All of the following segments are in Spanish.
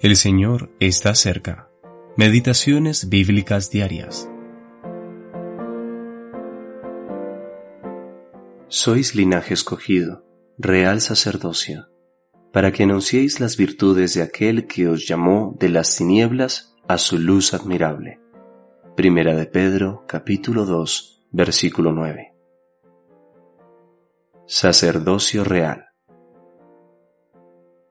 El Señor está cerca. Meditaciones bíblicas diarias. Sois linaje escogido, real sacerdocio, para que anunciéis las virtudes de aquel que os llamó de las tinieblas a su luz admirable. Primera de Pedro, capítulo 2, versículo 9. Sacerdocio real.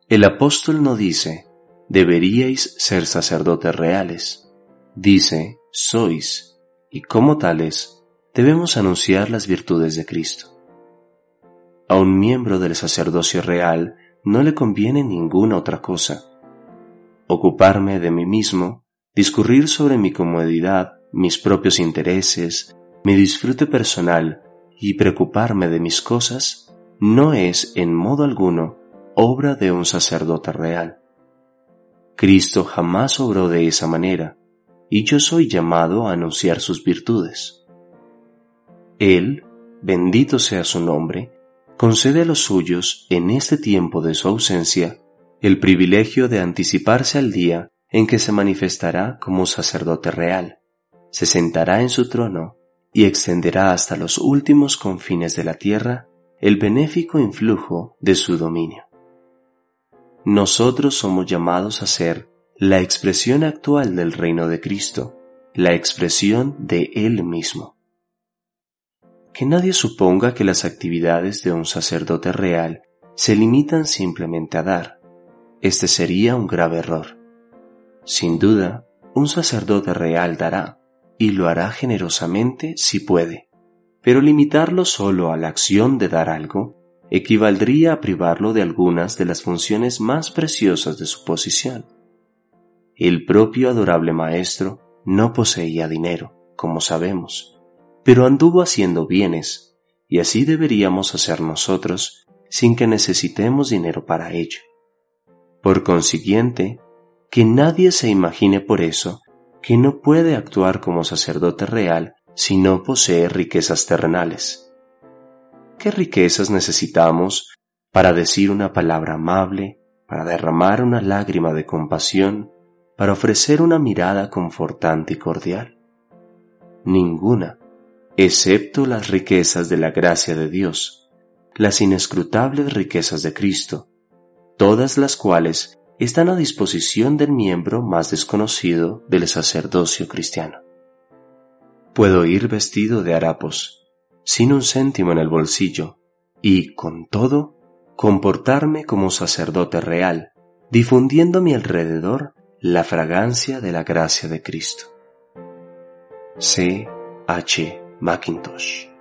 El apóstol no dice, deberíais ser sacerdotes reales. Dice, sois, y como tales, debemos anunciar las virtudes de Cristo. A un miembro del sacerdocio real no le conviene ninguna otra cosa. Ocuparme de mí mismo, discurrir sobre mi comodidad, mis propios intereses, mi disfrute personal y preocuparme de mis cosas, no es en modo alguno obra de un sacerdote real. Cristo jamás obró de esa manera, y yo soy llamado a anunciar sus virtudes. Él, bendito sea su nombre, concede a los suyos, en este tiempo de su ausencia, el privilegio de anticiparse al día en que se manifestará como sacerdote real, se sentará en su trono y extenderá hasta los últimos confines de la tierra el benéfico influjo de su dominio nosotros somos llamados a ser la expresión actual del reino de Cristo, la expresión de Él mismo. Que nadie suponga que las actividades de un sacerdote real se limitan simplemente a dar. Este sería un grave error. Sin duda, un sacerdote real dará, y lo hará generosamente si puede, pero limitarlo solo a la acción de dar algo equivaldría a privarlo de algunas de las funciones más preciosas de su posición. El propio adorable Maestro no poseía dinero, como sabemos, pero anduvo haciendo bienes, y así deberíamos hacer nosotros sin que necesitemos dinero para ello. Por consiguiente, que nadie se imagine por eso que no puede actuar como sacerdote real si no posee riquezas terrenales ¿Qué riquezas necesitamos para decir una palabra amable, para derramar una lágrima de compasión, para ofrecer una mirada confortante y cordial? Ninguna, excepto las riquezas de la gracia de Dios, las inescrutables riquezas de Cristo, todas las cuales están a disposición del miembro más desconocido del sacerdocio cristiano. Puedo ir vestido de harapos, sin un céntimo en el bolsillo, y, con todo, comportarme como sacerdote real, difundiendo a mi alrededor la fragancia de la gracia de Cristo. C. H. Mackintosh